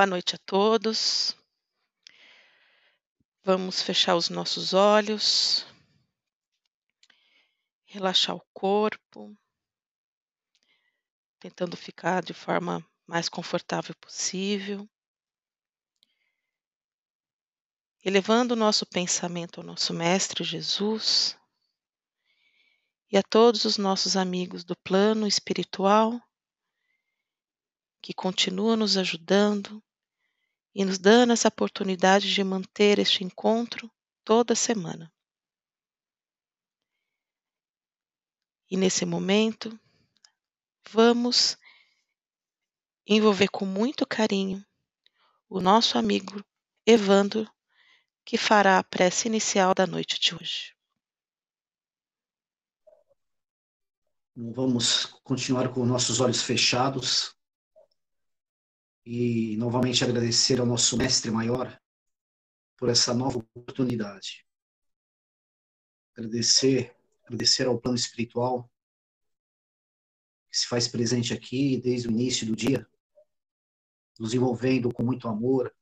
boa noite a todos. Vamos fechar os nossos olhos, relaxar o corpo, tentando ficar de forma mais confortável possível. Elevando o nosso pensamento ao nosso Mestre Jesus e a todos os nossos amigos do plano espiritual que continuam nos ajudando e nos dando essa oportunidade de manter este encontro toda semana. E nesse momento, vamos envolver com muito carinho o nosso amigo Evandro, que fará a prece inicial da noite de hoje. Vamos continuar com nossos olhos fechados e novamente agradecer ao nosso mestre maior por essa nova oportunidade. Agradecer, agradecer ao plano espiritual que se faz presente aqui desde o início do dia, nos envolvendo com muito amor,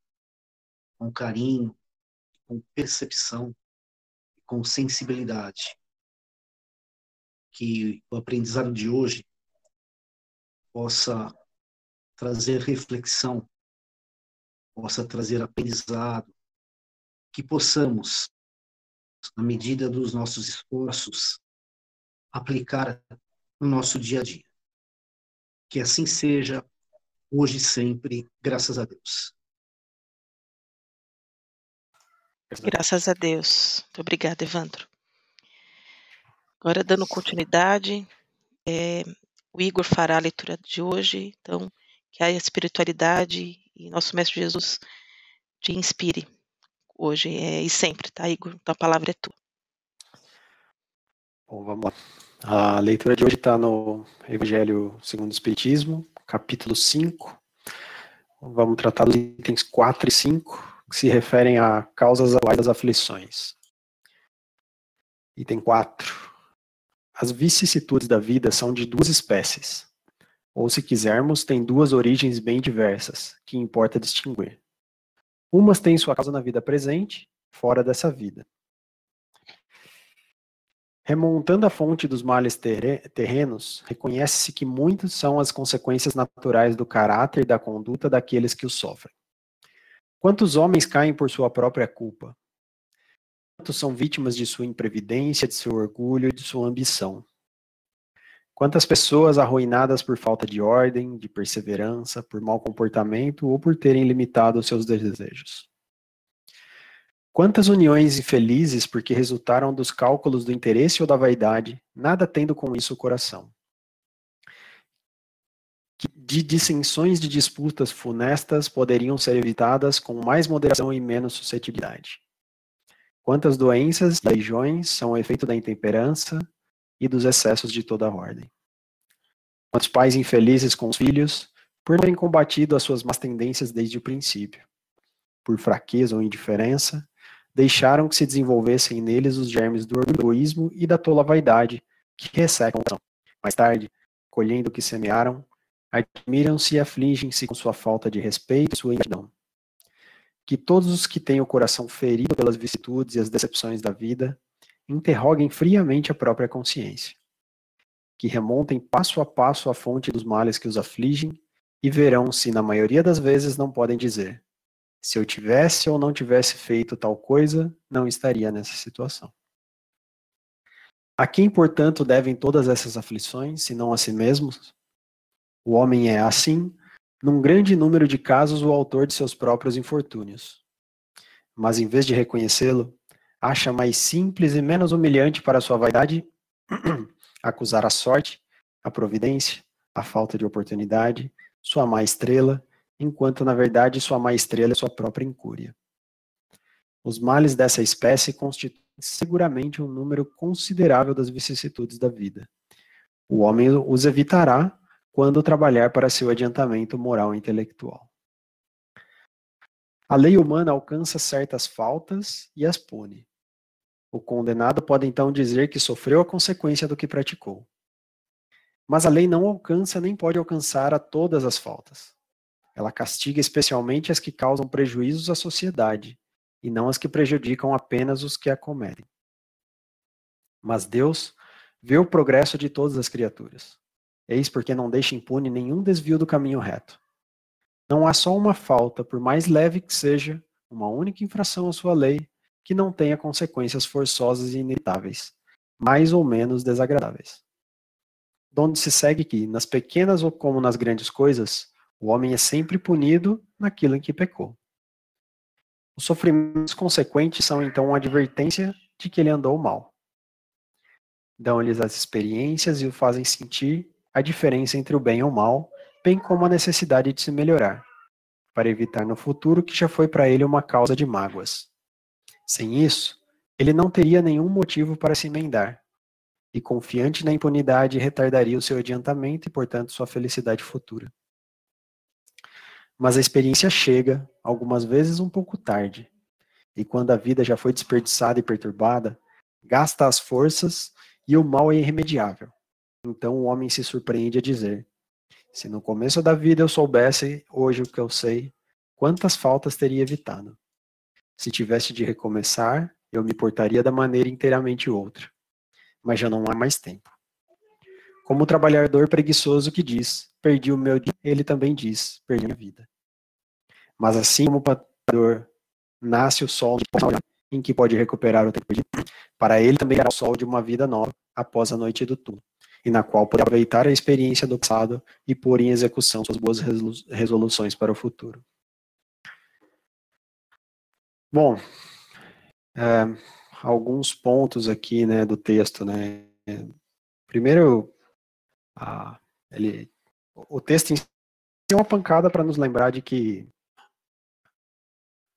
com carinho, com percepção, com sensibilidade. Que o aprendizado de hoje possa trazer reflexão, possa trazer aprendizado, que possamos, na medida dos nossos esforços, aplicar no nosso dia a dia. Que assim seja, hoje e sempre, graças a Deus. Graças a Deus. Muito obrigada, Evandro. Agora, dando continuidade, é, o Igor fará a leitura de hoje, então que a espiritualidade e nosso Mestre Jesus te inspire hoje é, e sempre, tá, Igor? Então a palavra é tua. Bom, vamos lá. A leitura de hoje está no Evangelho segundo o Espiritismo, capítulo 5. Vamos tratar dos itens 4 e 5, que se referem a causas das aflições. Item 4. As vicissitudes da vida são de duas espécies ou se quisermos, têm duas origens bem diversas, que importa distinguir. Umas têm sua causa na vida presente, fora dessa vida. Remontando a fonte dos males terrenos, reconhece-se que muitas são as consequências naturais do caráter e da conduta daqueles que os sofrem. Quantos homens caem por sua própria culpa? Quantos são vítimas de sua imprevidência, de seu orgulho e de sua ambição? Quantas pessoas arruinadas por falta de ordem, de perseverança, por mau comportamento ou por terem limitado seus desejos? Quantas uniões infelizes porque resultaram dos cálculos do interesse ou da vaidade, nada tendo com isso o coração? De dissensões de disputas funestas poderiam ser evitadas com mais moderação e menos suscetibilidade. Quantas doenças e legiões são efeito da intemperança, e dos excessos de toda a ordem. Quantos pais infelizes com os filhos, por não terem combatido as suas más tendências desde o princípio, por fraqueza ou indiferença, deixaram que se desenvolvessem neles os germes do egoísmo e da tola vaidade que ressecam Mais tarde, colhendo o que semearam, admiram-se e afligem-se com sua falta de respeito e sua ingratidão. Que todos os que têm o coração ferido pelas vicissitudes e as decepções da vida interroguem friamente a própria consciência, que remontem passo a passo a fonte dos males que os afligem e verão se, na maioria das vezes, não podem dizer: se eu tivesse ou não tivesse feito tal coisa, não estaria nessa situação. A quem, portanto, devem todas essas aflições, se não a si mesmos? O homem é, assim, num grande número de casos, o autor de seus próprios infortúnios. Mas, em vez de reconhecê-lo, acha mais simples e menos humilhante para sua vaidade acusar a sorte, a providência, a falta de oportunidade, sua má estrela, enquanto na verdade sua má estrela é sua própria incúria. Os males dessa espécie constituem seguramente um número considerável das vicissitudes da vida. O homem os evitará quando trabalhar para seu adiantamento moral e intelectual. A lei humana alcança certas faltas e as pune. O condenado pode então dizer que sofreu a consequência do que praticou. Mas a lei não alcança nem pode alcançar a todas as faltas. ela castiga especialmente as que causam prejuízos à sociedade, e não as que prejudicam apenas os que a cometem. Mas Deus vê o progresso de todas as criaturas. Eis porque não deixa impune nenhum desvio do caminho reto. Não há só uma falta, por mais leve que seja, uma única infração à sua lei, que não tenha consequências forçosas e inevitáveis, mais ou menos desagradáveis. Donde se segue que, nas pequenas ou como nas grandes coisas, o homem é sempre punido naquilo em que pecou. Os sofrimentos consequentes são então uma advertência de que ele andou mal. Dão-lhes as experiências e o fazem sentir a diferença entre o bem e o mal, bem como a necessidade de se melhorar, para evitar no futuro que já foi para ele uma causa de mágoas. Sem isso, ele não teria nenhum motivo para se emendar, e confiante na impunidade retardaria o seu adiantamento e, portanto, sua felicidade futura. Mas a experiência chega, algumas vezes um pouco tarde, e quando a vida já foi desperdiçada e perturbada, gasta as forças e o mal é irremediável. Então o homem se surpreende a dizer: Se no começo da vida eu soubesse hoje o que eu sei, quantas faltas teria evitado? Se tivesse de recomeçar, eu me portaria da maneira inteiramente outra. Mas já não há mais tempo. Como o trabalhador preguiçoso que diz, perdi o meu dia, ele também diz, perdi a vida. Mas assim como o patrão nasce o sol em que pode recuperar o tempo perdido, para ele também era o sol de uma vida nova após a noite do túmulo, e na qual pode aproveitar a experiência do passado e pôr em execução suas boas resoluções para o futuro. Bom, é, alguns pontos aqui, né, do texto, né. Primeiro, a, ele, o texto em si é uma pancada para nos lembrar de que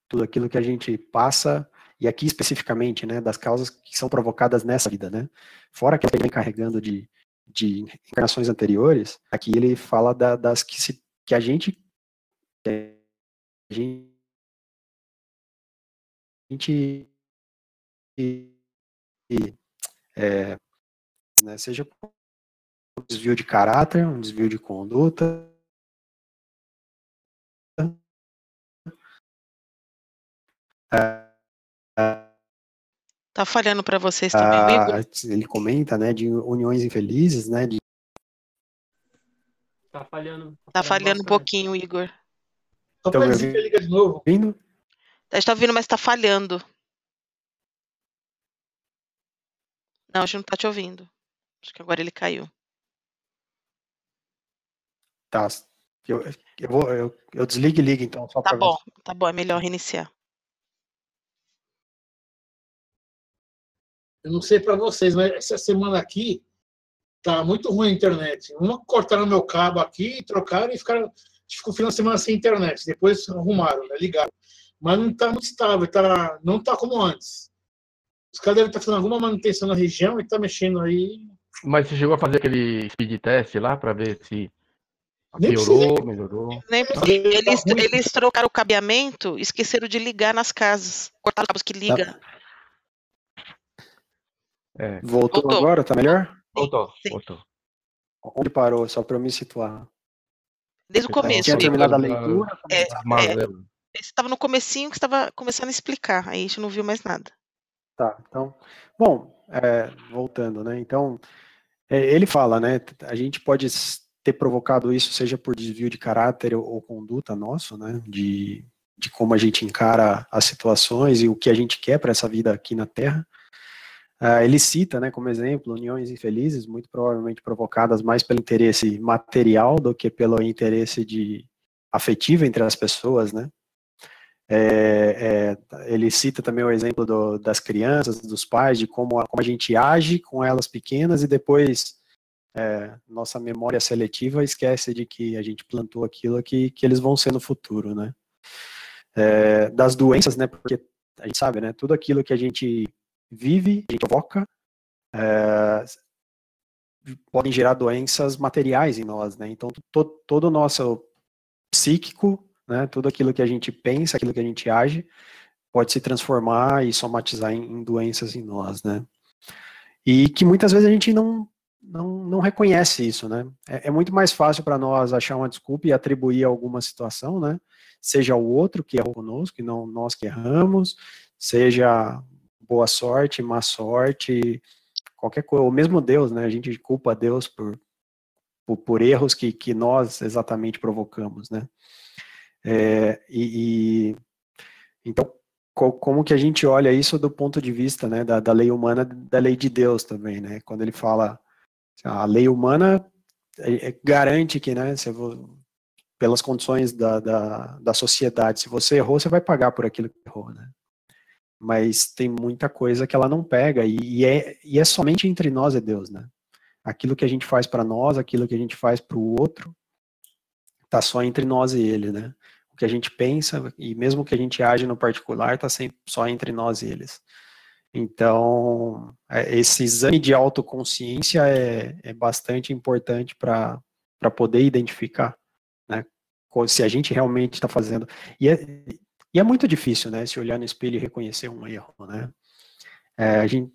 tudo aquilo que a gente passa e aqui especificamente, né, das causas que são provocadas nessa vida, né, fora que ele vem carregando de, de encarnações anteriores, aqui ele fala da, das que, se, que a gente, que a gente gente é, né, seja um desvio de caráter, um desvio de conduta, Tá falhando para vocês também, ah, Ele comenta, né, de uniões infelizes, né, de... Tá falhando. Tá falhando um pouquinho, Igor. Só então, dizer que liga de novo. Vindo? A gente tá ouvindo, mas tá falhando. Não, a gente não tá te ouvindo. Acho que agora ele caiu. Tá. Eu, eu, vou, eu, eu desligo e ligo, então. tá bom, ver. tá bom. É melhor reiniciar. Eu não sei para vocês, mas essa semana aqui tá muito ruim a internet. Uma cortaram meu cabo aqui, trocaram e ficaram. Ficou final de semana sem internet. Depois arrumaram, né, ligaram mas não está muito estável, tá, não está como antes. Os caras devem estar tá fazendo alguma manutenção na região e está mexendo aí. Mas você chegou a fazer aquele speed test lá para ver se piorou, melhorou? Nem eles, eles trocaram o cabeamento, esqueceram de ligar nas casas. Cortaram os cabos que liga. É. Voltou, voltou, agora? Tá melhor? Voltou, Sim. voltou. Onde parou? Só para eu me situar. Desde o começo. Tinha terminado a leitura? É, é, estava no comecinho que estava começando a explicar, aí a gente não viu mais nada. Tá, então, bom, é, voltando, né, então, é, ele fala, né, a gente pode ter provocado isso, seja por desvio de caráter ou, ou conduta nosso, né, de, de como a gente encara as situações e o que a gente quer para essa vida aqui na Terra. Uh, ele cita, né, como exemplo, uniões infelizes, muito provavelmente provocadas mais pelo interesse material do que pelo interesse de afetivo entre as pessoas, né? É, é, ele cita também o exemplo do, das crianças, dos pais, de como a, como a gente age com elas pequenas e depois é, nossa memória seletiva esquece de que a gente plantou aquilo que, que eles vão ser no futuro, né? É, das doenças, né? Porque a gente sabe, né? Tudo aquilo que a gente vive, a gente provoca, é, podem gerar doenças materiais em nós, né? Então, todo, todo o nosso psíquico né? Tudo aquilo que a gente pensa, aquilo que a gente age, pode se transformar e somatizar em, em doenças em nós, né? E que muitas vezes a gente não, não, não reconhece isso, né? É, é muito mais fácil para nós achar uma desculpa e atribuir alguma situação, né? Seja o outro que errou conosco, e não nós que erramos, seja boa sorte, má sorte, qualquer coisa, ou mesmo Deus, né? A gente culpa Deus por, por, por erros que, que nós exatamente provocamos, né? É, e, e, então, como que a gente olha isso do ponto de vista, né, da, da lei humana, da lei de Deus também, né? Quando ele fala a lei humana é, é, garante que, né, se pelas condições da, da, da sociedade, se você errou, você vai pagar por aquilo que errou, né? Mas tem muita coisa que ela não pega, e, e é, e é somente entre nós e Deus, né? Aquilo que a gente faz para nós, aquilo que a gente faz para o outro, tá só entre nós e ele, né? Que a gente pensa, e mesmo que a gente age no particular, tá sempre só entre nós e eles. Então, é, esse exame de autoconsciência é, é bastante importante para poder identificar, né? Se a gente realmente está fazendo. E é, e é muito difícil, né? Se olhar no espelho e reconhecer um erro, né? É, a, gente,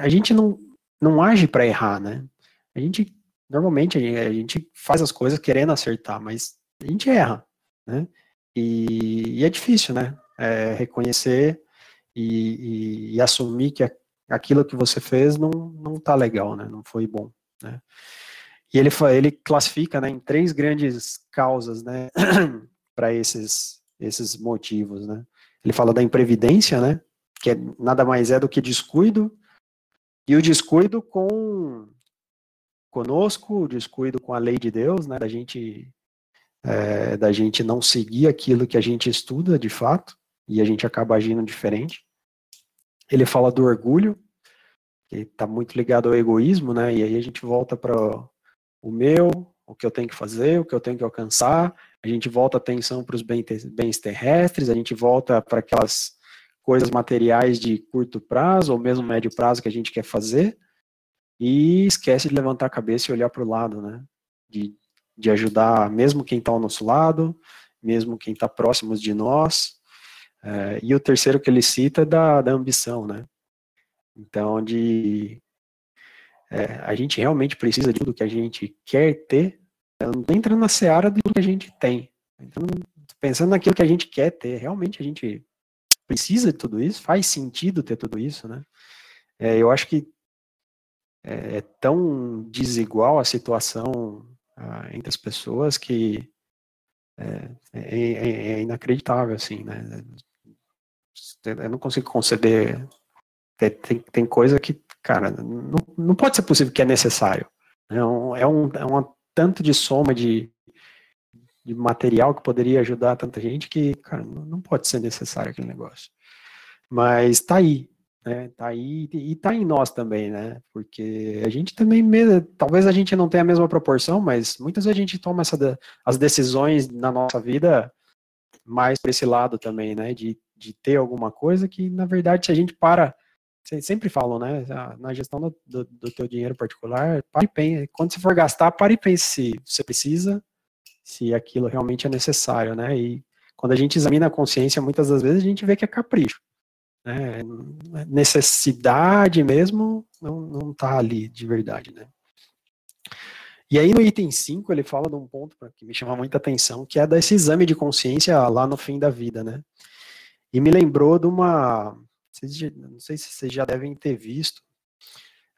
a gente não, não age para errar, né? A gente, normalmente, a gente faz as coisas querendo acertar, mas a gente erra, né? E, e é difícil, né? É, reconhecer e, e, e assumir que aquilo que você fez não, não tá legal, né? Não foi bom, né? E ele, ele classifica né, em três grandes causas né, para esses, esses motivos. Né? Ele fala da imprevidência, né, que é, nada mais é do que descuido, e o descuido com conosco, o descuido com a lei de Deus, né, da gente, é, da gente não seguir aquilo que a gente estuda de fato, e a gente acaba agindo diferente. Ele fala do orgulho, que está muito ligado ao egoísmo, né? E aí a gente volta para o meu, o que eu tenho que fazer, o que eu tenho que alcançar. A gente volta a atenção para os bens terrestres, a gente volta para aquelas coisas materiais de curto prazo ou mesmo médio prazo que a gente quer fazer e esquece de levantar a cabeça e olhar para o lado, né? De, de ajudar mesmo quem está ao nosso lado, mesmo quem está próximo de nós, é, e o terceiro que ele cita é da, da ambição, né? Então, de é, a gente realmente precisa de tudo que a gente quer ter, não estou entrando na seara tudo que a gente tem. Então, pensando naquilo que a gente quer ter, realmente a gente precisa de tudo isso, faz sentido ter tudo isso, né? É, eu acho que é, é tão desigual a situação entre as pessoas que é, é, é, é inacreditável, assim, né? eu não consigo conceder. Tem, tem coisa que, cara, não, não pode ser possível que é necessário. É um, é um, é um tanto de soma de, de material que poderia ajudar tanta gente que, cara, não pode ser necessário aquele negócio. Mas tá aí, né? Tá aí e tá em nós também, né? Porque a gente também, talvez a gente não tenha a mesma proporção, mas muitas vezes a gente toma essa, as decisões na nossa vida mais para esse lado também, né? De de ter alguma coisa que, na verdade, se a gente para, sempre falam, né, na gestão do, do, do teu dinheiro particular, pare e pense, quando você for gastar, pare e pense se você precisa, se aquilo realmente é necessário, né, e quando a gente examina a consciência, muitas das vezes a gente vê que é capricho, né, necessidade mesmo não, não tá ali de verdade, né. E aí no item 5 ele fala de um ponto que me chama muita atenção, que é desse exame de consciência lá no fim da vida, né? E me lembrou de uma. Não sei se vocês já devem ter visto.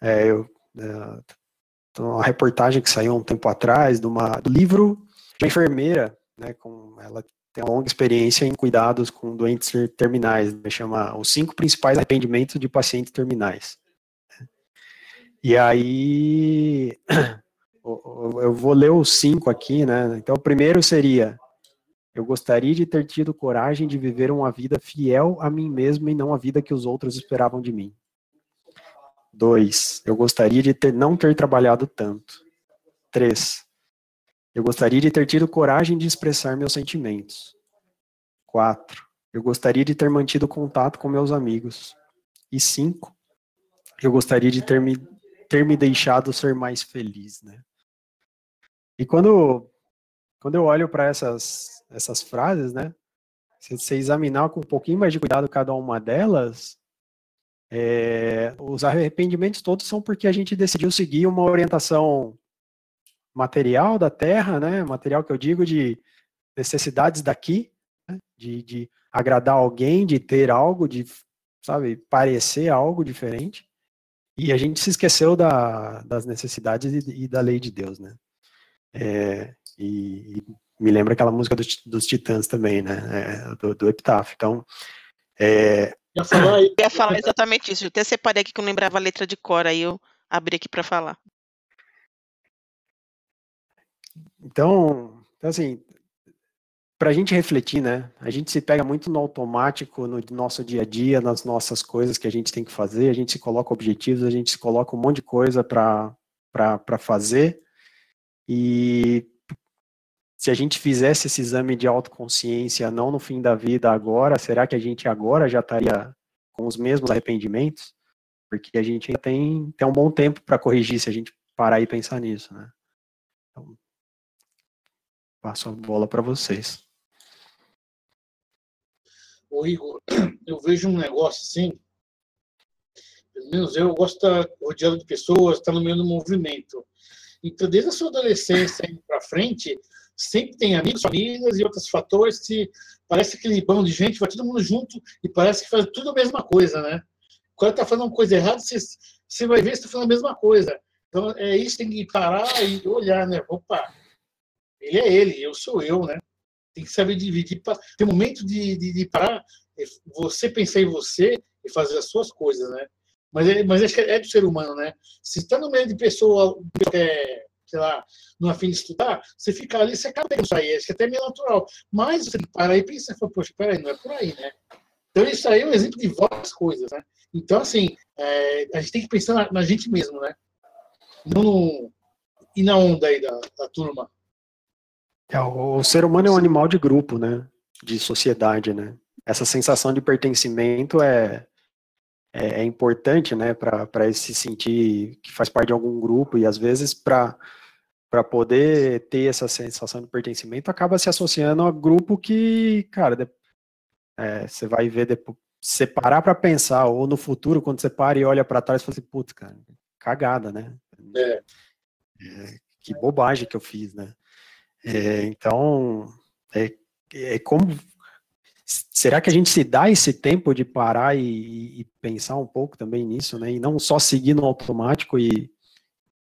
É, eu, é, uma reportagem que saiu um tempo atrás de uma, do livro de uma enfermeira, né, com, ela tem uma longa experiência em cuidados com doentes terminais, né, chama Os Cinco Principais Arrependimentos de Pacientes Terminais. E aí, eu vou ler os cinco aqui, né, então o primeiro seria eu gostaria de ter tido coragem de viver uma vida fiel a mim mesmo e não a vida que os outros esperavam de mim. Dois, eu gostaria de ter, não ter trabalhado tanto. Três, eu gostaria de ter tido coragem de expressar meus sentimentos. Quatro, eu gostaria de ter mantido contato com meus amigos. E cinco, eu gostaria de ter me, ter me deixado ser mais feliz, né? E quando, quando eu olho para essas essas frases, né? Se você examinar com um pouquinho mais de cuidado cada uma delas, É, os arrependimentos todos são porque a gente decidiu seguir uma orientação material da terra, né? Material que eu digo de necessidades daqui, né? de, de agradar alguém, de ter algo, de, sabe, parecer algo diferente. E a gente se esqueceu da, das necessidades e, e, da lei de Deus, né? É, e, e, me lembra aquela música do, dos Titãs também, né? É, do, do Epitáfio. Então, é, eu ia falar exatamente isso. Eu até separei aqui que eu lembrava a letra de cor, aí eu abri aqui para falar. Então, então assim, para a gente refletir, né? A gente se pega muito no automático, no nosso dia a dia, nas nossas coisas que a gente tem que fazer, a gente se coloca objetivos, a gente se coloca um monte de coisa para fazer. E se a gente fizesse esse exame de autoconsciência não no fim da vida agora, será que a gente agora já estaria com os mesmos arrependimentos? Porque a gente ainda tem, tem um bom tempo para corrigir se a gente parar e pensar nisso, né? Passo a bola para vocês. Ô Igor, eu vejo um negócio assim, pelo menos eu gosto de estar rodeado de pessoas, estar no meio do movimento. Então, desde a sua adolescência para frente, sempre tem amigos, famílias e outros fatores que parece aquele bando de gente, vai todo mundo junto e parece que faz tudo a mesma coisa, né? Quando está fazendo uma coisa errada, você, você vai ver se está fazendo a mesma coisa. Então, é isso, tem que parar e olhar, né? Opa, ele é ele, eu sou eu, né? Tem que saber dividir. Tem momento de, de, de parar, é você pensar em você e fazer as suas coisas, né? Mas, é, mas acho que é do ser humano, né? Se está no meio de pessoa que é sei lá, não afim de estudar, você fica ali, você acaba isso aí, acho que é até meio natural. Mas você para aí e pensa, poxa, peraí, não é por aí, né? Então isso aí é um exemplo de várias coisas, né? Então, assim, é, a gente tem que pensar na, na gente mesmo, né? Não no, e na onda aí da, da turma. É, o, o ser humano é um animal de grupo, né? De sociedade, né? Essa sensação de pertencimento é, é, é importante, né, para se sentir que faz parte de algum grupo e às vezes para para poder ter essa sensação de pertencimento, acaba se associando a grupo que, cara, é, você vai ver depois, separar para pensar, ou no futuro, quando você para e olha para trás, você fala assim, putz, cara, cagada, né? É. É, que bobagem que eu fiz, né? É, então, é, é como será que a gente se dá esse tempo de parar e, e, pensar um pouco também nisso, né? E não só seguir no automático e,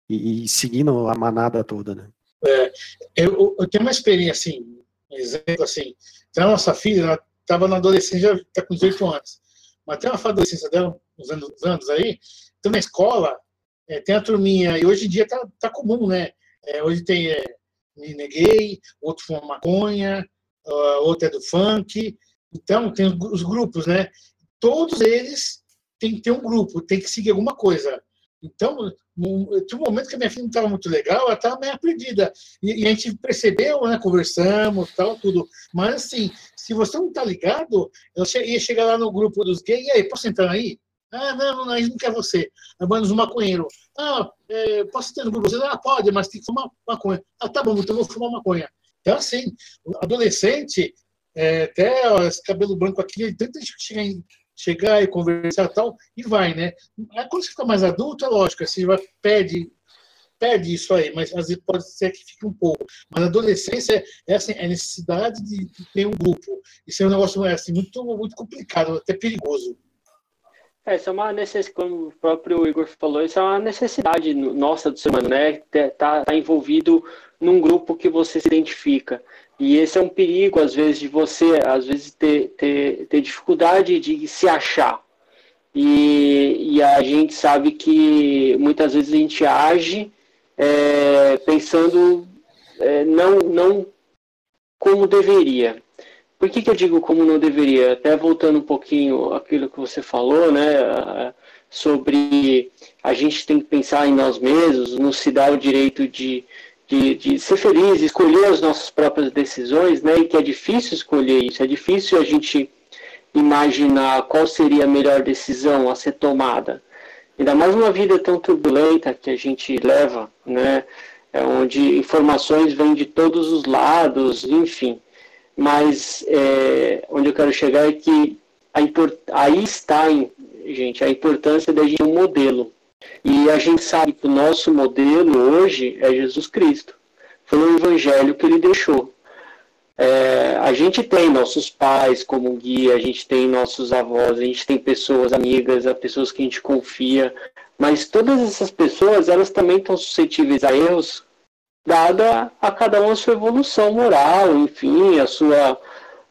e, e seguindo a manada toda, né? É, eu, eu, tenho uma experiência, assim, exemplo assim, então a nossa filha, ela estava na adolescência, já está com 18 anos, mas tem uma adolescência dela, uns anos, anos aí, então na escola, é, tem a turminha, e hoje em dia tá, tá comum, né? É, hoje tem é, gay, outro fuma maconha, uh, outro é do funk, então, tem os grupos, né? Todos eles têm que ter um grupo, tem que seguir alguma coisa. Então, tinha um momento que a minha filha não estava muito legal, ela estava meio perdida. E, e, a gente percebeu, né? Conversamos, tal, tudo. Mas, assim, se você não está ligado, eu ia chegar lá no grupo dos gays, e aí, posso entrar aí? Ah, não, a gente não quer você. Abandos um maconheiro. Ah, é, posso entrar no grupo? Você, ah, pode, mas tem que fumar maconha. Ah, tá bom, então eu vou fumar maconha. Então, assim, adolescente, é, até esse cabelo branco aqui, ele tenta chegar, chegar e conversar tal, e vai, né? Quando você fica mais adulto, é lógico, você vai, pede isso aí, mas às vezes pode ser que fique um pouco. Mas na adolescência é assim, a necessidade de, de ter um grupo. Isso é um negócio assim, muito, muito complicado, até perigoso. É, isso é uma necessidade, como o próprio Igor falou, isso é uma necessidade nossa do ser humano, né? Tá, tá envolvido num grupo que você se identifica. E esse é um perigo, às vezes, de você, às vezes, ter, ter, ter dificuldade de se achar. E, e a gente sabe que muitas vezes a gente age é, pensando é, não, não como deveria. Por que, que eu digo como não deveria? Até voltando um pouquinho aquilo que você falou, né? Sobre a gente tem que pensar em nós mesmos, não se dar o direito de, de, de, ser feliz, escolher as nossas próprias decisões, né? E que é difícil escolher isso, é difícil a gente imaginar qual seria a melhor decisão a ser tomada. Ainda mais uma vida tão turbulenta que a gente leva, né? É onde informações vêm de todos os lados, enfim. Mas é, onde eu quero chegar é que a, aí está gente, a importância da gente ter um modelo. E a gente sabe que o nosso modelo hoje é Jesus Cristo. Foi o evangelho que ele deixou. É, a gente tem nossos pais como guia, a gente tem nossos avós, a gente tem pessoas amigas, pessoas que a gente confia, mas todas essas pessoas, elas também estão suscetíveis a erros, dada a cada uma a sua evolução moral, enfim, a sua,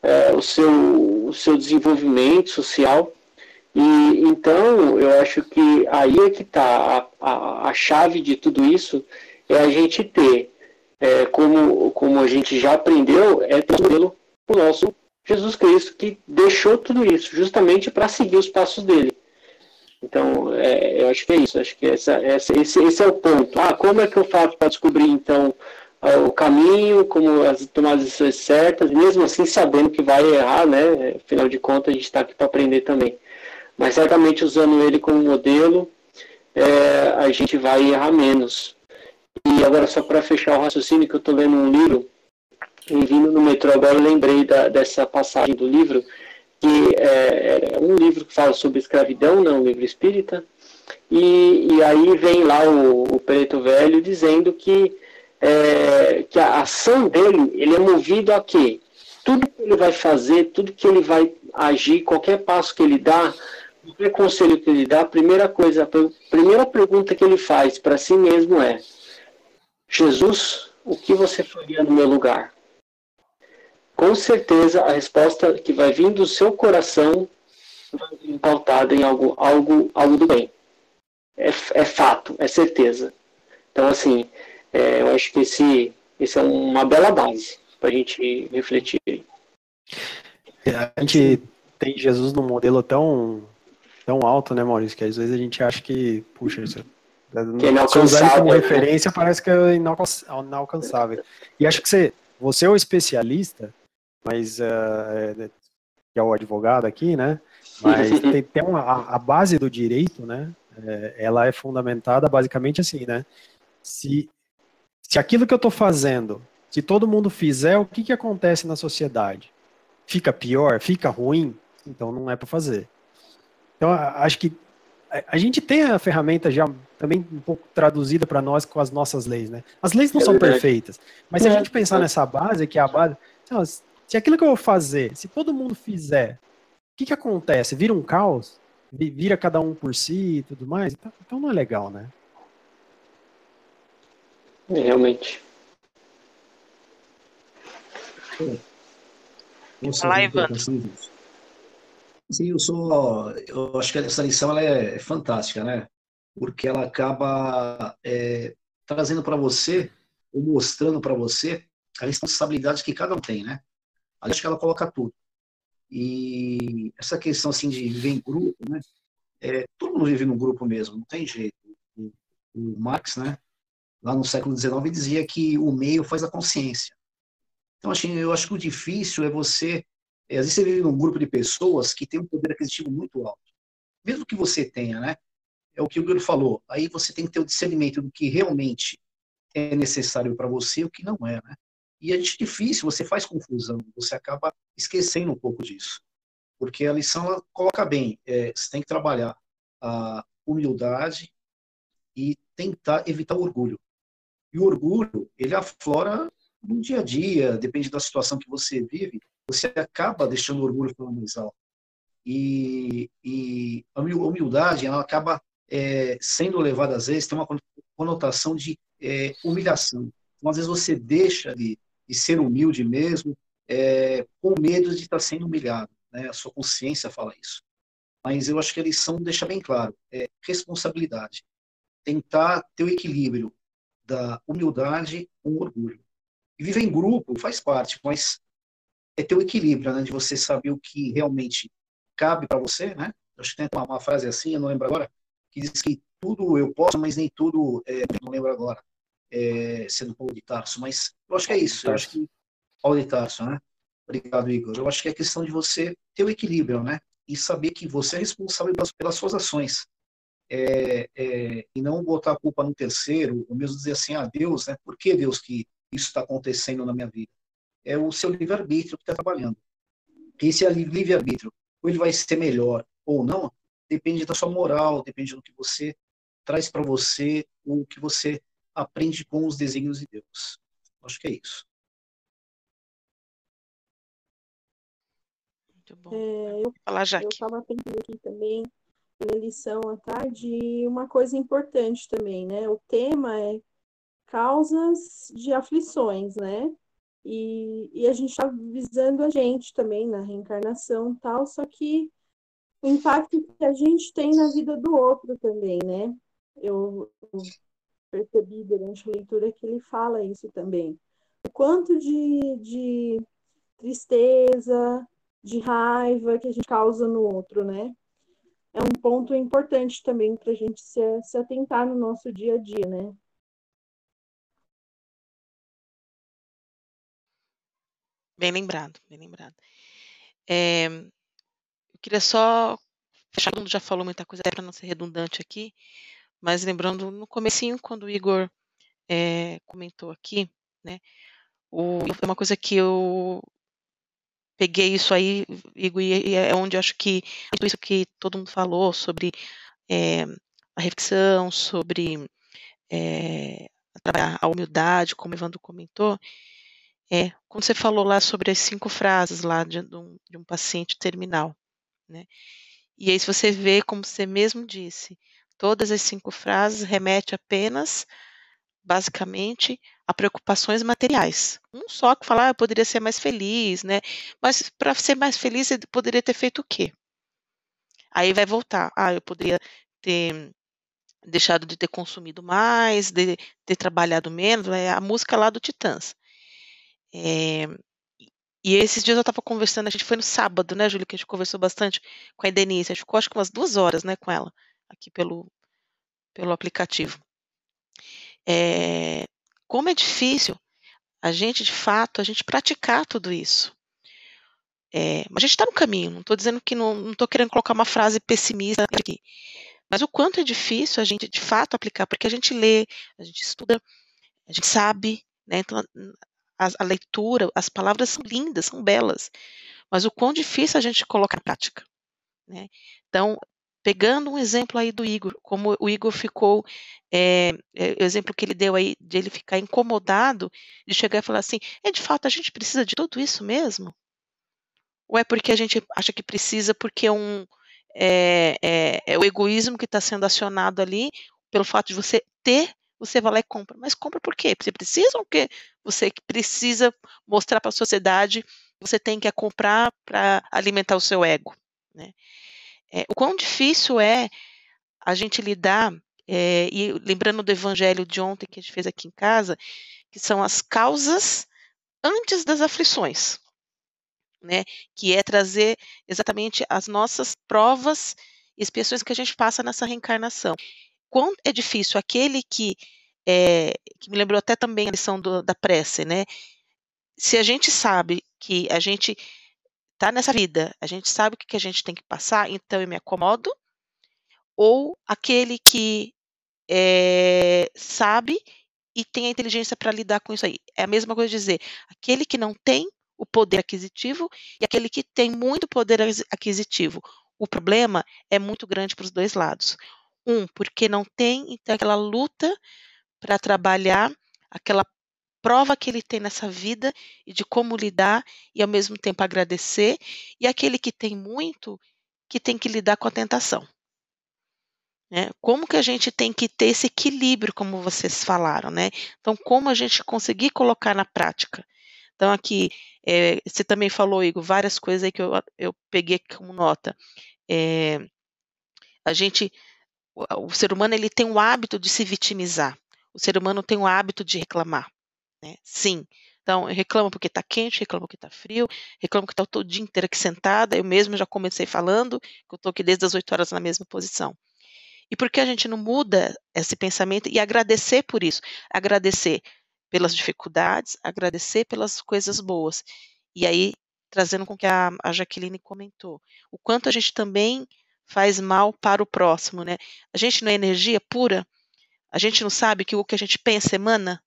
é, o, seu, o seu desenvolvimento social. E então eu acho que aí é que está a, a, a, chave de tudo isso é a gente ter, é, como, como a gente já aprendeu, é ter um modelo o nosso Jesus Cristo, que deixou tudo isso justamente para seguir os passos dele. Então, é, eu acho que é isso, acho que essa, essa, esse, esse é o ponto. Ah, como é que eu faço para descobrir, então, o caminho, como as tomar as decisões certas, mesmo assim sabendo que vai errar, né? Afinal de contas, a gente está aqui para aprender também mas certamente usando ele como modelo, é, a gente vai errar menos. E agora, só para fechar o raciocínio, que eu estou lendo um livro, e vindo no metrô agora, eu lembrei da, dessa passagem do livro, que é, é, um livro que fala sobre escravidão, não, né, um livro espírita, e, e aí vem lá o, o Preto Velho dizendo que, é, que a ação dele, ele é movido a quê? Tudo que ele vai fazer, tudo que ele vai agir, qualquer passo que ele dá, o conselho que ele dá, a primeira coisa, a primeira pergunta que ele faz para si mesmo é: Jesus, o que você faria no meu lugar? Com certeza a resposta que vai vir do seu coração vai vir pautada em algo, algo, algo do bem. É, é fato, é certeza. Então, assim, é, eu acho que esse, esse é uma bela base para a gente refletir. A gente tem Jesus num modelo tão tão alto, né, Maurício? Que às vezes a gente acha que, puxa, isso que é se usar como né? referência parece que é inalcançável. E acho que você, você é o especialista, mas uh, que é o advogado aqui, né? Mas tem, tem uma, a, base do direito, né? É, ela é fundamentada basicamente assim, né? Se, se aquilo que eu estou fazendo, se todo mundo fizer, o que, que acontece na sociedade? Fica pior? Fica ruim? Então não é para fazer. Então, acho que a gente tem a ferramenta já também um pouco traduzida para nós com as nossas leis, né? As leis não é são perfeitas, mas se a é. gente pensar nessa base, que é a base, se aquilo que eu vou fazer, se todo mundo fizer, o que, que acontece? Vira um caos? Vira cada um por si e tudo mais? Então, então não é legal, né? É, realmente. Fala, Evandro. Sim, eu sou. Eu acho que essa lição ela é fantástica, né? Porque ela acaba é, trazendo para você, ou mostrando para você, a responsabilidade que cada um tem, né? Acho que ela coloca tudo. E essa questão assim de viver em grupo, né? É, todo mundo vive num grupo mesmo, não tem jeito. O, o Marx, né? Lá no século XIX dizia que o meio faz a consciência. Então, assim, eu acho que o difícil é você é, às vezes você vive num grupo de pessoas que tem um poder aquisitivo muito alto. Mesmo que você tenha, né? É o que o Guilherme falou. Aí você tem que ter o discernimento do que realmente é necessário para você e o que não é, né? E é difícil, você faz confusão, você acaba esquecendo um pouco disso. Porque a lição ela coloca bem, é, você tem que trabalhar a humildade e tentar evitar o orgulho. E o orgulho, ele aflora no dia a dia, depende da situação que você vive, você acaba deixando o orgulho falar mais alto. E, e a humildade, ela acaba é, sendo levada, às vezes, tem uma conotação de é, humilhação. Então, às vezes, você deixa de, de ser humilde mesmo, é, com medo de estar sendo humilhado. Né? A sua consciência fala isso. Mas eu acho que a lição deixa bem claro: é responsabilidade. Tentar ter o equilíbrio da humildade com o orgulho. E viver em grupo faz parte, mas é ter o equilíbrio, né, de você saber o que realmente cabe para você, né? Acho que tem uma, uma, frase assim, eu não lembro agora, que diz que tudo eu posso, mas nem tudo, é, não lembro agora, é, sendo Paulo de Tarso, mas eu acho que é isso, eu acho que Paulo de Tarso, né? Obrigado, Igor. Eu acho que é questão de você ter o equilíbrio, né? E saber que você é responsável pelas, pelas suas ações. É, é, e não botar a culpa no terceiro, ou mesmo dizer assim, ah, Deus, né? Por que Deus que isso está acontecendo na minha vida? é o seu livre-arbítrio que está trabalhando. Esse é livre-arbítrio. Ou ele vai ser melhor ou não, depende da sua moral, depende do que você traz para você, o que você aprende com os desígnios de Deus. Acho que é isso. Muito bom. É, eu Falar, Jaque. estava pensando aqui também, na lição à tarde, e uma coisa importante também, né? O tema é causas de aflições, né? E, e a gente está visando a gente também na reencarnação tal, só que o impacto que a gente tem na vida do outro também, né? Eu, eu percebi durante a leitura que ele fala isso também. O quanto de, de tristeza, de raiva que a gente causa no outro, né? É um ponto importante também para a gente se, se atentar no nosso dia a dia, né? Bem lembrado, bem lembrado. É, eu queria só já falou muita coisa, para não ser redundante aqui, mas lembrando no comecinho, quando o Igor é, comentou aqui, né, o, uma coisa que eu peguei isso aí, Igor, e é onde acho que tudo isso que todo mundo falou sobre é, a reflexão, sobre é, a humildade, como o Evandro comentou, é, quando você falou lá sobre as cinco frases lá de, de, um, de um paciente terminal, né? E aí, se você vê, como você mesmo disse, todas as cinco frases remetem apenas, basicamente, a preocupações materiais. Um só que fala, ah, eu poderia ser mais feliz, né? Mas para ser mais feliz, você poderia ter feito o quê? Aí vai voltar. Ah, eu poderia ter deixado de ter consumido mais, de ter trabalhado menos. É a música lá do Titãs. É, e esses dias eu estava conversando, a gente foi no sábado, né, Júlia, que a gente conversou bastante com a Denise, a gente ficou acho que umas duas horas, né, com ela, aqui pelo, pelo aplicativo. É, como é difícil a gente, de fato, a gente praticar tudo isso. É, a gente está no caminho, não estou dizendo que não estou querendo colocar uma frase pessimista aqui. Mas o quanto é difícil a gente, de fato, aplicar, porque a gente lê, a gente estuda, a gente sabe, né? Então, a, a leitura, as palavras são lindas, são belas, mas o quão difícil a gente colocar na prática. Né? Então, pegando um exemplo aí do Igor, como o Igor ficou, é, é, o exemplo que ele deu aí de ele ficar incomodado, de chegar e falar assim, é de fato a gente precisa de tudo isso mesmo? Ou é porque a gente acha que precisa porque é um é, é, é o egoísmo que está sendo acionado ali pelo fato de você ter você vai lá e compra. Mas compra por quê? Você precisa ou porque você precisa mostrar para a sociedade que você tem que comprar para alimentar o seu ego? Né? É, o quão difícil é a gente lidar, é, e lembrando do evangelho de ontem que a gente fez aqui em casa, que são as causas antes das aflições. Né, que é trazer exatamente as nossas provas e expiações que a gente passa nessa reencarnação quão é difícil aquele que, é, que me lembrou até também a lição do, da prece, né? Se a gente sabe que a gente está nessa vida, a gente sabe o que, que a gente tem que passar, então eu me acomodo, ou aquele que é, sabe e tem a inteligência para lidar com isso aí. É a mesma coisa dizer, aquele que não tem o poder aquisitivo e aquele que tem muito poder aquisitivo. O problema é muito grande para os dois lados. Um, porque não tem então, aquela luta para trabalhar aquela prova que ele tem nessa vida e de como lidar e ao mesmo tempo agradecer, e aquele que tem muito, que tem que lidar com a tentação. Né? Como que a gente tem que ter esse equilíbrio, como vocês falaram, né? Então, como a gente conseguir colocar na prática? Então, aqui, é, você também falou, Igor, várias coisas aí que eu, eu peguei como nota. É, a gente o, ser humano ele tem o hábito de se vitimizar. O ser humano tem o hábito de reclamar. Né? Sim. Então, reclama porque está quente, reclama porque está frio, reclama que está todo dia inteiro aqui sentada. Eu mesmo já comecei falando que eu estou aqui desde as 8 horas na mesma posição. E por que a gente não muda esse pensamento e agradecer por isso? Agradecer pelas dificuldades, agradecer pelas coisas boas. E aí, trazendo com o que a, a Jaqueline comentou, o quanto a gente também faz mal para o próximo, né? A gente não é energia pura? A gente não sabe que o que a gente pensa emana?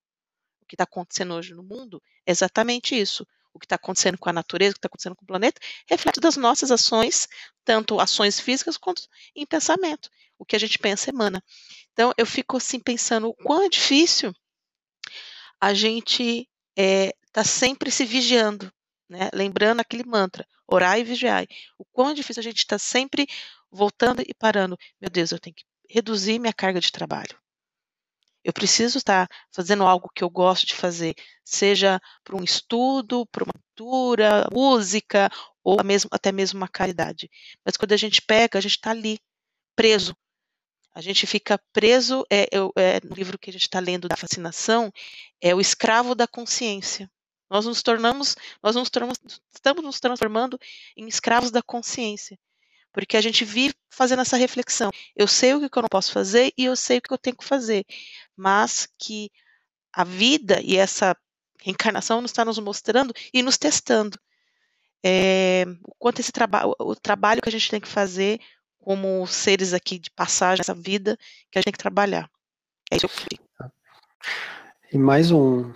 O que está acontecendo hoje no mundo é exatamente isso. o que está acontecendo com a natureza, o que está acontecendo com o planeta, reflete das nossas ações, tanto ações físicas quanto em pensamento. O que a gente pensa emana. Então, eu fico assim pensando o quão é difícil a gente está é, sempre se vigiando, né? lembrando aquele mantra, orar e vigiar. O quão é difícil a gente está sempre voltando e parando. Meu Deus, eu tenho que reduzir minha carga de trabalho. Eu preciso estar fazendo algo que eu gosto de fazer, seja para um estudo, para uma leitura, música, ou mesmo, até mesmo uma caridade. Mas quando a gente pega, a gente está ali, preso. A gente fica preso, é, é, no livro que a gente está lendo da fascinação, é o escravo da consciência. Nós nos tornamos, nós nos tornamos, estamos nos transformando em escravos da consciência. Porque a gente vive fazendo essa reflexão. Eu sei o que eu não posso fazer e eu sei o que eu tenho que fazer. Mas que a vida e essa reencarnação nos está nos mostrando e nos testando. É, o quanto esse trabalho, o trabalho que a gente tem que fazer como seres aqui de passagem, essa vida que a gente tem que trabalhar. É isso que eu E mais um,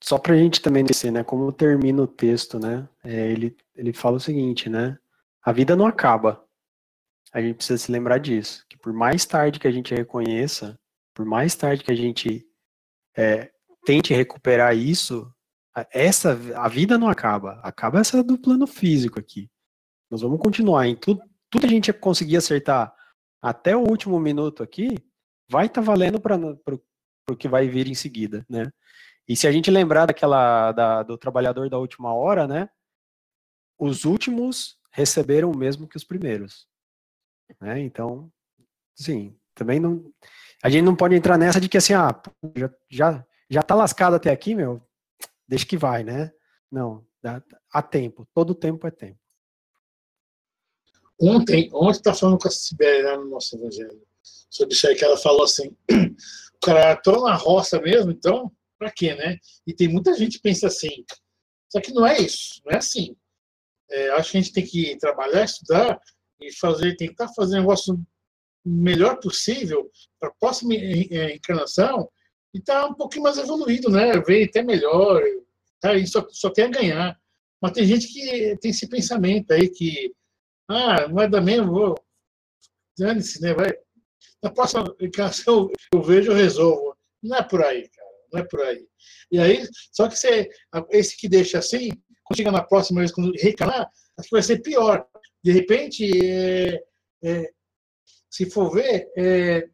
só para a gente também descer, né? Como termina o texto, né? É, ele, ele fala o seguinte, né? A vida não acaba a gente precisa se lembrar disso, que por mais tarde que a gente reconheça, por mais tarde que a gente é, tente recuperar isso, essa a vida não acaba, acaba essa do plano físico aqui. Nós vamos continuar em tudo, tudo a gente conseguir acertar até o último minuto aqui, vai estar tá valendo para o que vai vir em seguida, né? E se a gente lembrar daquela da, do trabalhador da última hora, né? Os últimos receberam o mesmo que os primeiros. Né? Então, sim, também não. A gente não pode entrar nessa de que assim, ah, já, já, já tá lascado até aqui, meu, deixa que vai, né? Não, dá, há tempo, todo tempo é tempo. Ontem, ontem tá falando com a Sibéria lá no nosso evangelho, sobre isso aí que ela falou assim, o cara tô na roça mesmo, então, pra quê, né? E tem muita gente que pensa assim, só que não é isso, não é assim. É, acho que a gente tem que trabalhar, estudar, e fazer, tentar fazer um negócio melhor possível para a próxima é, encarnação e tá um pouquinho mais evoluído, né? Ver até melhor, tá? E só, só tem a ganhar. Mas tem gente que tem esse pensamento aí que, ah, não vai dar mesmo, vou. Dane-se, né? Vai. Na próxima encarnação eu vejo, eu resolvo. Não é por aí, cara. Não é por aí. E aí, só que você, esse que deixa assim, quando chega na próxima vez, quando reencarnar, acho que vai ser pior. De repente, é, é, se for ver, é,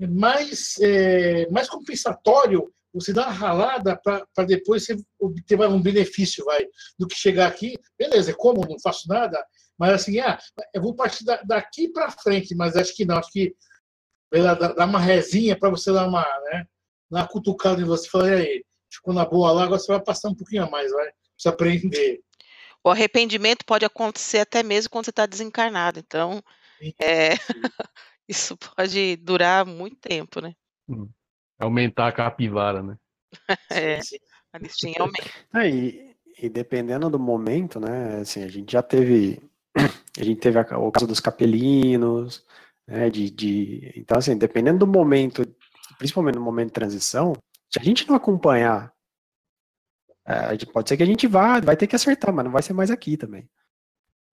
é mais, é, mais compensatório você dar uma ralada para depois você obter um benefício, vai, do que chegar aqui, beleza, é como, não faço nada, mas assim, ah, eu vou partir daqui para frente, mas acho que não, acho que dar uma rezinha para você dar uma, né, uma cutucada em você, falar, aí, ficou na boa lá, agora você vai passar um pouquinho a mais, vai, precisa aprender. O arrependimento pode acontecer até mesmo quando você está desencarnado. Então, é, isso pode durar muito tempo, né? Hum. Aumentar a capivara, né? é, a listinha aumenta. É, e, e, dependendo do momento, né? Assim, a gente já teve. A gente teve o caso dos capelinos, né? De, de, então, assim, dependendo do momento, principalmente no momento de transição, se a gente não acompanhar é, pode ser que a gente vá, vai ter que acertar, mas não vai ser mais aqui também.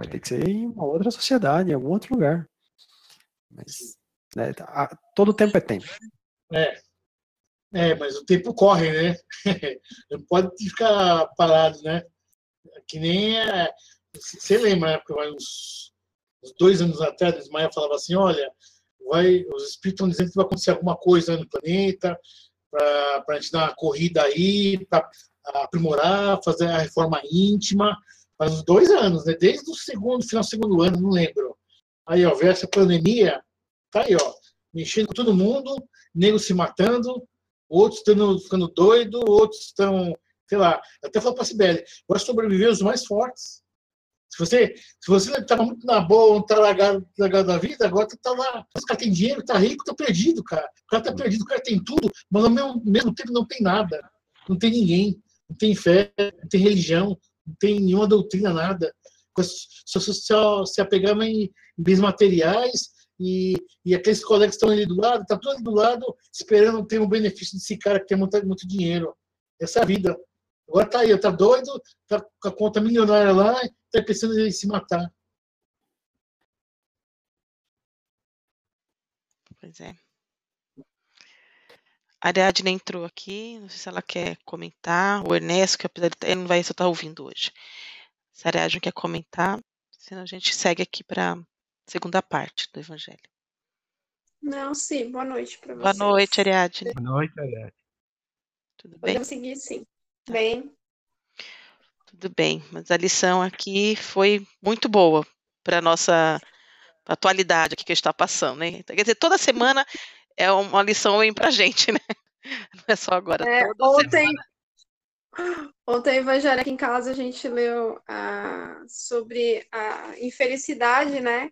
Vai ter que ser em uma outra sociedade, em algum outro lugar. Mas né, tá, todo tempo é tempo. É. É, mas o tempo corre, né? Não pode ficar parado, né? Que nem. É, você lembra, né? Porque uns, uns dois anos atrás, o Ismael falava assim: olha, vai, os espíritos estão dizendo que vai acontecer alguma coisa no planeta, para a gente dar uma corrida aí, para aprimorar, fazer a reforma íntima, faz uns dois anos, né? Desde o segundo, final do segundo ano, não lembro. Aí, ó, veio essa pandemia, tá aí, ó, mexendo com todo mundo, nego se matando, outros estão ficando doido, outros estão, sei lá, até falou para a Sibeli, vai sobreviver os mais fortes. Se você se você estava muito na boa, não tá largado, largado da vida, agora tu tá lá. O cara tem dinheiro, tá rico, tá perdido, cara. O cara tá perdido, o cara tem tudo, mas ao mesmo, mesmo tempo não tem nada. Não tem ninguém não tem fé, não tem religião, não tem nenhuma doutrina, nada. Só, se apegar em bens materiais e, e aqueles colegas estão ali do lado, tá todo ali do lado esperando ter um benefício desse cara que tem muito, muito dinheiro. Essa é a vida. Agora tá aí, tá doido, tá com a conta milionária lá, tá pensando em se matar. Pois é. A Ariadne entrou aqui, não sei se ela quer comentar. O Ernesto, que apesar de ele não vai só estar ouvindo hoje. Se a Ariadne quer comentar, senão a gente segue aqui para a segunda parte do Evangelho. Não, sim. Boa noite para vocês. Boa noite, Ariadne. Boa noite, Ariadne. Tudo bem? Podemos seguir, sim. Bem, Tudo bem. Mas a lição aqui foi muito boa para a nossa atualidade aqui que está passando, né? Quer dizer, toda semana é uma lição vem para a gente, né? Não é só agora. É, ontem, semana. ontem, Evangelho, aqui em casa, a gente leu ah, sobre a infelicidade, né?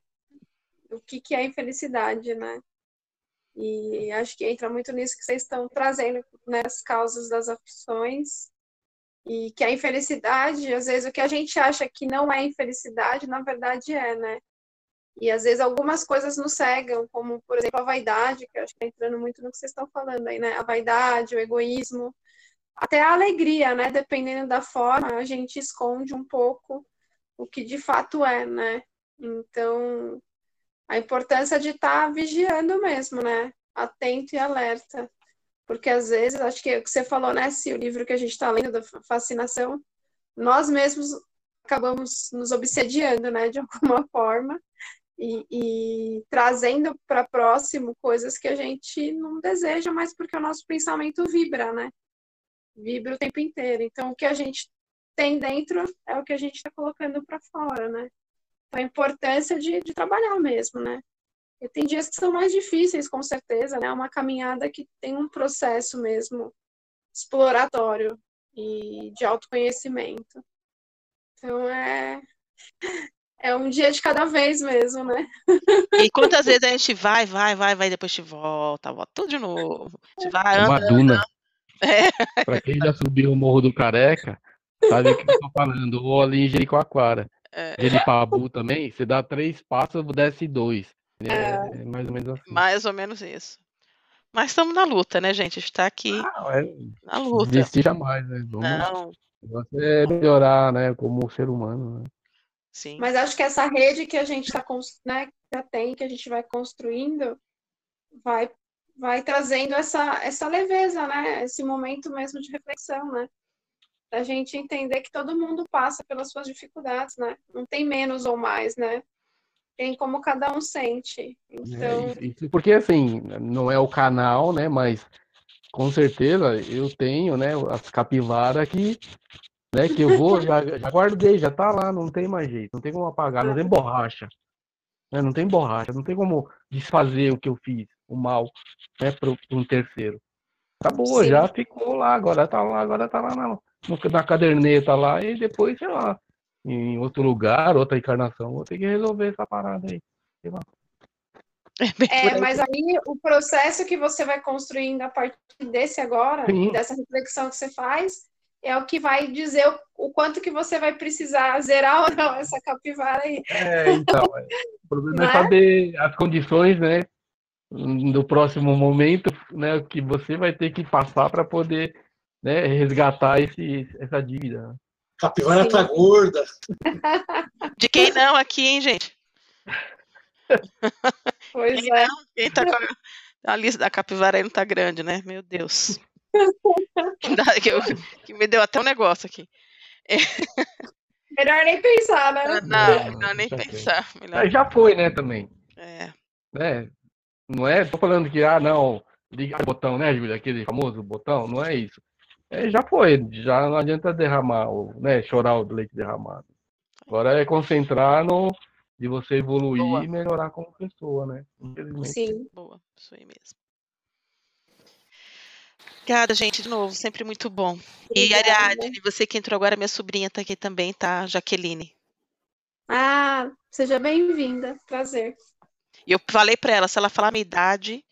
O que, que é infelicidade, né? E acho que entra muito nisso que vocês estão trazendo, né? As causas das aflições. E que a infelicidade, às vezes, o que a gente acha que não é infelicidade, na verdade é, né? E às vezes algumas coisas nos cegam, como, por exemplo, a vaidade, que eu acho que está entrando muito no que vocês estão falando aí, né? A vaidade, o egoísmo, até a alegria, né? Dependendo da forma, a gente esconde um pouco o que de fato é, né? Então, a importância de estar tá vigiando mesmo, né? Atento e alerta. Porque às vezes, acho que é o que você falou, né? Se o livro que a gente está lendo da fascinação, nós mesmos acabamos nos obsediando, né? De alguma forma. E, e, trazendo para próximo coisas que a gente não deseja, mas porque o nosso pensamento vibra, né? Vibra o tempo inteiro. Então, o que a gente tem dentro é o que a gente está colocando para fora, né? Então, a importância de, de trabalhar mesmo, né? E tem dias que são mais difíceis, com certeza, né? É uma caminhada que tem um processo mesmo exploratório e de autoconhecimento. Então, é, é um dia de cada vez mesmo, né? E quantas vezes a gente vai, vai, vai, vai, depois te volta, volta tudo de novo. A gente vai, É uma anda, duna. É. Pra quem já subiu o Morro do Careca, sabe o que eu tô falando. Ou ali em Jericoacoara. É. Jeripabu também, você dá três passos, desce dois. É, é mais ou menos assim. Mais ou menos isso. Mas estamos na luta, né, gente? A gente está aqui Não, é, na luta. desistir jamais, né? Vamos, Não, negócio é melhorar, né? Como ser humano, né? Sim. Mas acho que essa rede que a gente está, né, já tem, que a gente vai construindo, vai, vai trazendo essa, essa leveza, né? Esse momento mesmo de reflexão, né? Da gente entender que todo mundo passa pelas suas dificuldades, né? Não tem menos ou mais, né? Tem como cada um sente. Então, É, porque assim, não é o canal, né? Mas com certeza eu tenho, né? As capivaras que, né? Que eu vou, já, já guardei, já tá lá, não tem mais jeito, não tem como apagar, não tem borracha, né? Não tem borracha, não tem como desfazer o que eu fiz, o mal, né? Para um terceiro. Acabou, Sim. já ficou lá, agora tá lá, agora tá lá na, no- na caderneta lá e depois, sei lá, em outro lugar, outra encarnação, vou ter que resolver essa parada aí. Sei lá. É, aí. mas aí o processo que você vai construindo a partir desse agora, Sim. dessa reflexão que você faz, é o que vai dizer o, o quanto que você vai precisar zerar ou não essa capivara aí. É, então, é. o problema é é? saber as condições, né, do próximo momento, né, que você vai ter que passar para poder, né, resgatar esse, essa dívida. né. Capivara Sim. tá gorda. De quem não aqui, hein, gente? Pois Quem é. não? Quem tá com a, a lista da capivara aí não tá grande, né? Meu Deus. Que, eu- que me deu até um negócio aqui. Melhor nem pensar, né? Não, não, nem tá pensar. Melhor. Mas já foi, né, também, É. né? Não é, tô falando que, ah, não, ligar o botão, né, Júlia, aquele famoso botão, não é isso. É, já foi, já não adianta derramar, o, né, chorar o leite derramado. Agora é concentrar no de você evoluir Boa. e melhorar como pessoa, né? Sim. Boa, isso aí mesmo. Obrigada, gente, de novo, sempre muito bom. E. Ariadne, você que entrou agora, minha sobrinha tá aqui também, tá? Jaqueline. Ah, seja bem-vinda. Prazer. E eu falei pra ela, se ela falar a minha idade,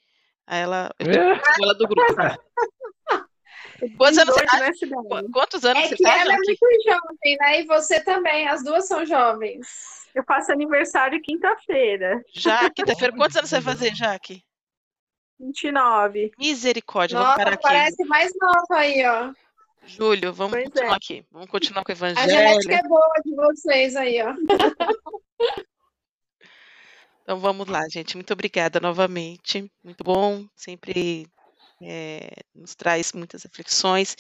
aí ela, eu tô É, ela do grupo. Quantos anos você tá? Qu- Quantos anos É você que tá, ela é Jaque? muito jovem, né? E você também. As duas são jovens. Eu faço aniversário quinta-feira, Já, quinta-feira, quantos anos você vai fazer, Jaque? 29. Misericórdia, vamos Nossa, parar aqui. parece mais nova aí, ó. Júlio, vamos Pois é. continuar aqui. Vamos continuar com o A evangelho. genética é boa de vocês aí, ó. Então vamos lá, gente. Muito obrigada novamente. Muito bom. Sempre eh, nos traz muitas reflexões.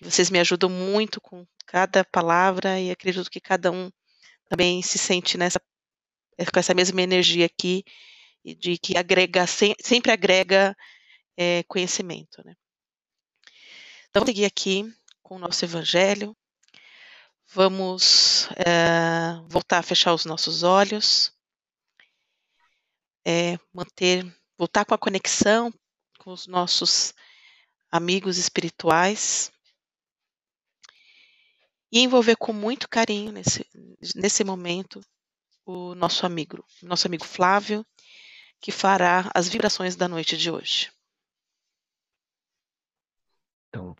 E vocês me ajudam muito com cada palavra e acredito que cada um também se sente nessa com essa mesma energia aqui e de que agrega sem- sempre agrega eh, conhecimento, né? Então vamos seguir aqui com o nosso evangelho. Vamos eh, voltar a fechar os nossos olhos é, manter, voltar com a conexão com os nossos amigos espirituais e envolver com muito carinho nesse, nesse momento o nosso amigo, nosso amigo Flávio, que fará as vibrações da noite de hoje. Então.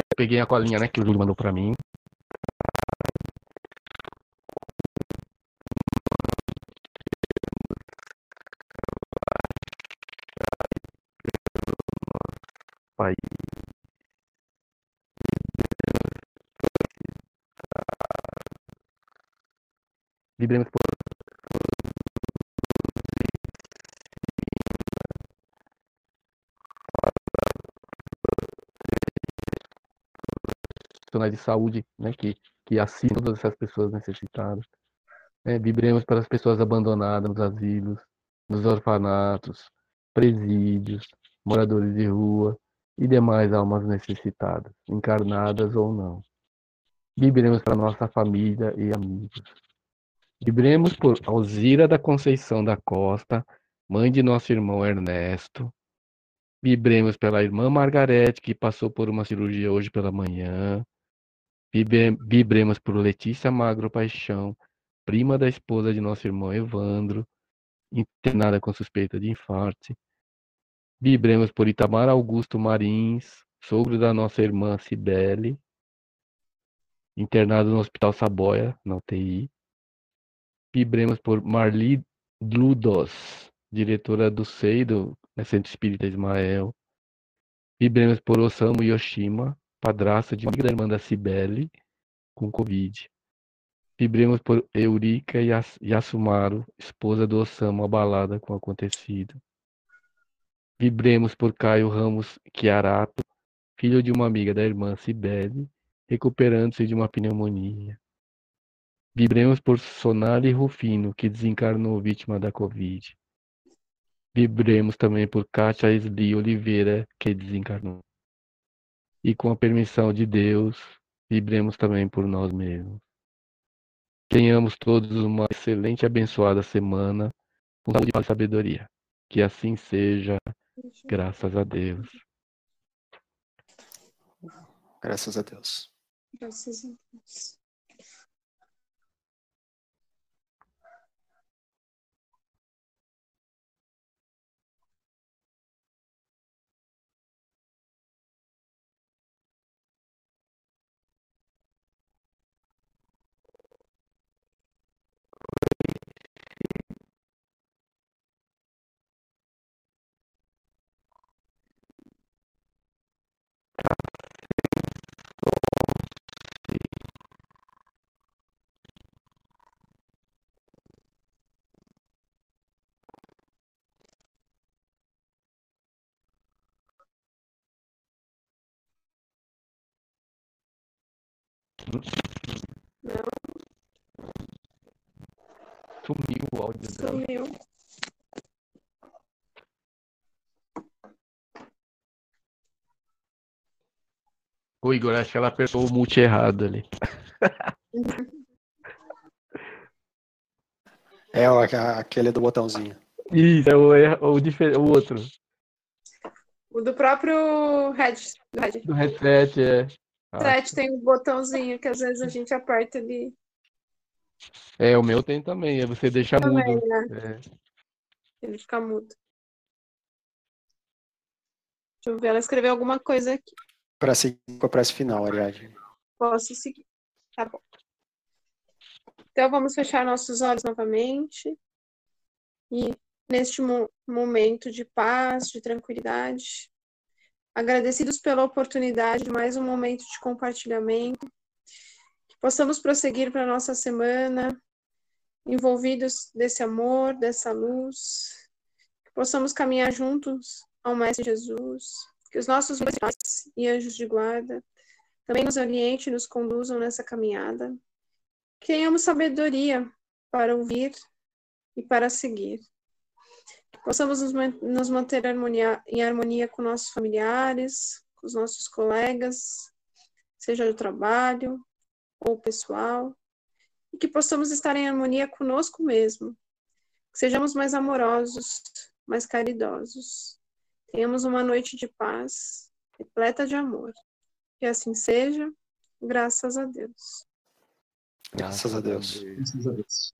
Eu peguei a colinha, né, que o Júlio mandou pra mim. Pai. Vibremos por profissionais de saúde, né, que, que todas essas pessoas necessitadas. né, vibremos para as pessoas abandonadas nos asilos, nos orfanatos, presídios, moradores de rua e demais almas necessitadas, encarnadas ou não. Vibremos para nossa família e amigos. Vibremos por Alzira da Conceição da Costa, mãe de nosso irmão Ernesto. Vibremos pela irmã Margarete, que passou por uma cirurgia hoje pela manhã. Vibre- Vibremos por Letícia Magro Paixão, prima da esposa de nosso irmão Evandro, internada com suspeita de infarto. Vibremos por Itamar Augusto Marins, sogro da nossa irmã Cibele, internado no Hospital Saboia, na UTI. Vibremos por Marli Dludos, diretora do SEI, do né, Centro Espírita Ismael. Vibremos por Osamu Yoshima, padrasto de amiga da irmã da Cibele, com Covid. Vibremos por Eurica Yas- Yasumaru, esposa do Osamu, abalada com o acontecido. Vibremos por Caio Ramos Chiarato, filho de uma amiga da irmã Cibele, recuperando-se de uma pneumonia. Vibremos por Sonali Rufino, que desencarnou vítima da Covid. Vibremos também por Kátia Esli Oliveira, que desencarnou. E com a permissão de Deus, vibremos também por nós mesmos. Tenhamos todos uma excelente e abençoada semana, com saúde e sabedoria. Que assim seja, graças a Deus. Graças a Deus. Graças a Deus. Sumiu o áudio dela. Sumiu. Ô Igor, acho que ela apertou o mute errado ali. É aquele do botãozinho. Isso, é o, é o, o outro. O do próprio Red. Do Red. Do headset, é. Ah, Red tem um botãozinho que às vezes a gente aperta ali É, o meu tem também, é você deixa também, mudo. né? É. Ele fica mudo. Deixa eu ver, ela escreveu alguma coisa aqui. Para seguir com a prece final, Ariadne. Posso seguir. Tá bom. Então vamos fechar nossos olhos novamente. E neste mo- momento de paz, de tranquilidade, agradecidos pela oportunidade de mais um momento de compartilhamento, que possamos prosseguir para a nossa semana, envolvidos desse amor, dessa luz, que possamos caminhar juntos ao Mestre Jesus, que os nossos pais e anjos de guarda também nos oriente e nos conduzam nessa caminhada, que tenhamos sabedoria para ouvir e para seguir possamos nos manter harmonia, em harmonia com nossos familiares, com os nossos colegas, seja do trabalho ou pessoal, e que possamos estar em harmonia conosco mesmo, que sejamos mais amorosos, mais caridosos, tenhamos uma noite de paz, repleta de amor. Que assim seja, graças a Deus. Graças a Deus. Graças a Deus.